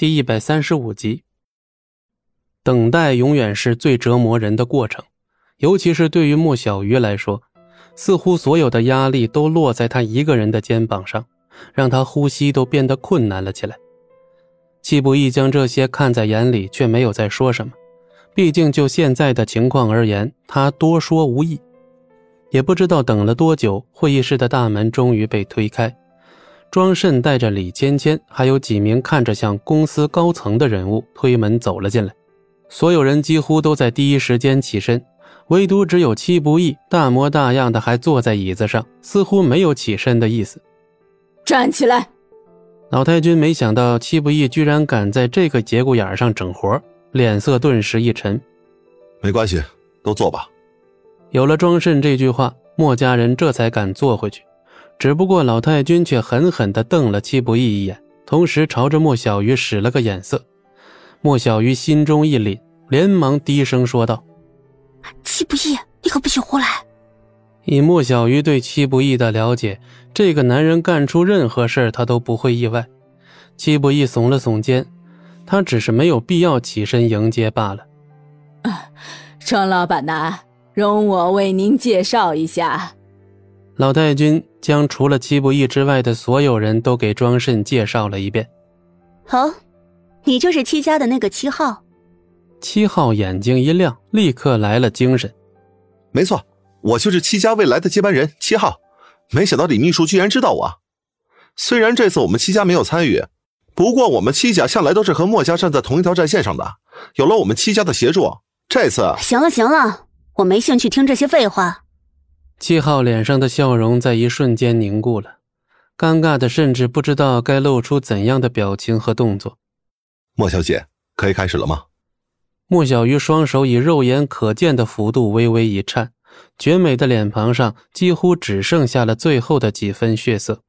第一百三十五集。等待永远是最折磨人的过程，尤其是对于莫小鱼来说，似乎所有的压力都落在他一个人的肩膀上，让他呼吸都变得困难了起来。戚不易将这些看在眼里，却没有再说什么。毕竟就现在的情况而言，他多说无益。也不知道等了多久，会议室的大门终于被推开。庄慎带着李芊芊，还有几名看着像公司高层的人物推门走了进来。所有人几乎都在第一时间起身，唯独只有戚不义大模大样的还坐在椅子上，似乎没有起身的意思。站起来！老太君没想到戚不义居然敢在这个节骨眼上整活，脸色顿时一沉。没关系，都坐吧。有了庄慎这句话，莫家人这才敢坐回去。只不过老太君却狠狠地瞪了戚不义一眼，同时朝着莫小鱼使了个眼色。莫小鱼心中一凛，连忙低声说道：“戚不义，你可不许胡来！”以莫小鱼对戚不义的了解，这个男人干出任何事他都不会意外。戚不义耸了耸肩，他只是没有必要起身迎接罢了。庄老板呐，容我为您介绍一下。老太君将除了七不义之外的所有人都给庄慎介绍了一遍。好，你就是戚家的那个七号。七号眼睛一亮，立刻来了精神。没错，我就是戚家未来的接班人七号。没想到李秘书居然知道我。虽然这次我们戚家没有参与，不过我们戚家向来都是和墨家站在同一条战线上的。有了我们戚家的协助，这次行了行了，我没兴趣听这些废话。七号脸上的笑容在一瞬间凝固了，尴尬的甚至不知道该露出怎样的表情和动作。莫小姐，可以开始了吗？莫小鱼双手以肉眼可见的幅度微微一颤，绝美的脸庞上几乎只剩下了最后的几分血色。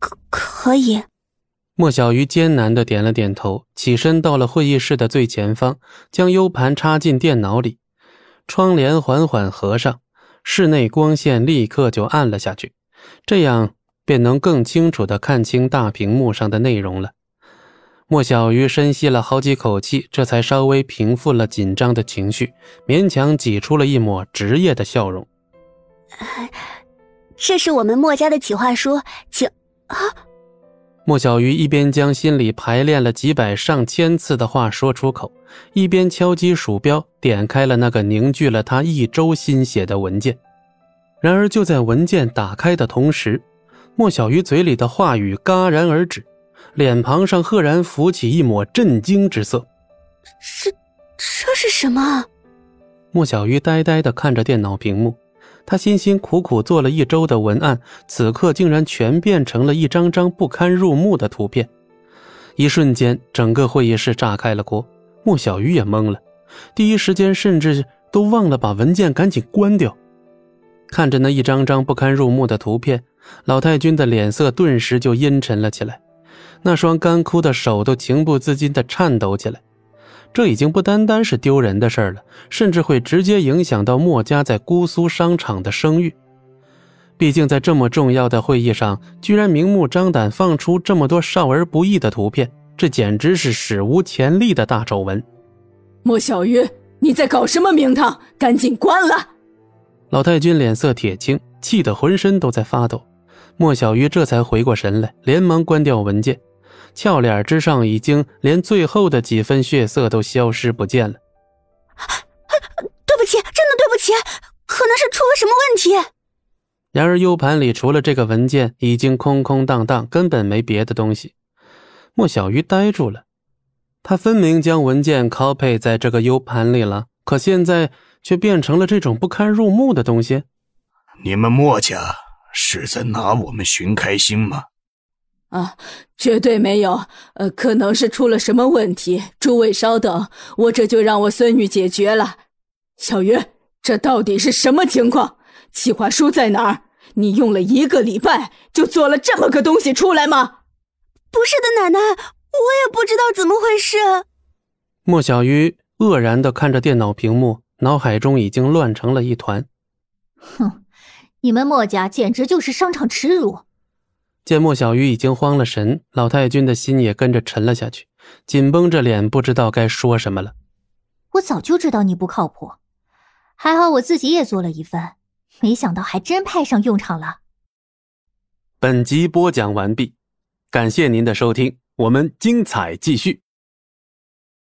可可以。莫小鱼艰难的点了点头，起身到了会议室的最前方，将 U 盘插进电脑里，窗帘缓缓合上。室内光线立刻就暗了下去，这样便能更清楚的看清大屏幕上的内容了。莫小鱼深吸了好几口气，这才稍微平复了紧张的情绪，勉强挤出了一抹职业的笑容。这是我们墨家的企划书，请啊！莫小鱼一边将心里排练了几百上千次的话说出口，一边敲击鼠标，点开了那个凝聚了他一周心血的文件。然而，就在文件打开的同时，莫小鱼嘴里的话语戛然而止，脸庞上赫然浮起一抹震惊之色。这这是什么？莫小鱼呆呆地看着电脑屏幕。他辛辛苦苦做了一周的文案，此刻竟然全变成了一张张不堪入目的图片。一瞬间，整个会议室炸开了锅。莫小鱼也懵了，第一时间甚至都忘了把文件赶紧关掉。看着那一张张不堪入目的图片，老太君的脸色顿时就阴沉了起来，那双干枯的手都情不自禁地颤抖起来。这已经不单单是丢人的事了，甚至会直接影响到墨家在姑苏商场的声誉。毕竟在这么重要的会议上，居然明目张胆放出这么多少儿不宜的图片，这简直是史无前例的大丑闻。莫小鱼，你在搞什么名堂？赶紧关了！老太君脸色铁青，气得浑身都在发抖。莫小鱼这才回过神来，连忙关掉文件。俏脸之上已经连最后的几分血色都消失不见了。对不起，真的对不起，可能是出了什么问题。然而 U 盘里除了这个文件，已经空空荡荡，根本没别的东西。莫小鱼呆住了，他分明将文件 copy 在这个 U 盘里了，可现在却变成了这种不堪入目的东西。你们莫家是在拿我们寻开心吗？啊，绝对没有，呃，可能是出了什么问题。诸位稍等，我这就让我孙女解决了。小鱼，这到底是什么情况？企划书在哪儿？你用了一个礼拜就做了这么个东西出来吗？不是的，奶奶，我也不知道怎么回事。莫小鱼愕然的看着电脑屏幕，脑海中已经乱成了一团。哼，你们莫家简直就是商场耻辱。见莫小鱼已经慌了神，老太君的心也跟着沉了下去，紧绷着脸，不知道该说什么了。我早就知道你不靠谱，还好我自己也做了一份，没想到还真派上用场了。本集播讲完毕，感谢您的收听，我们精彩继续。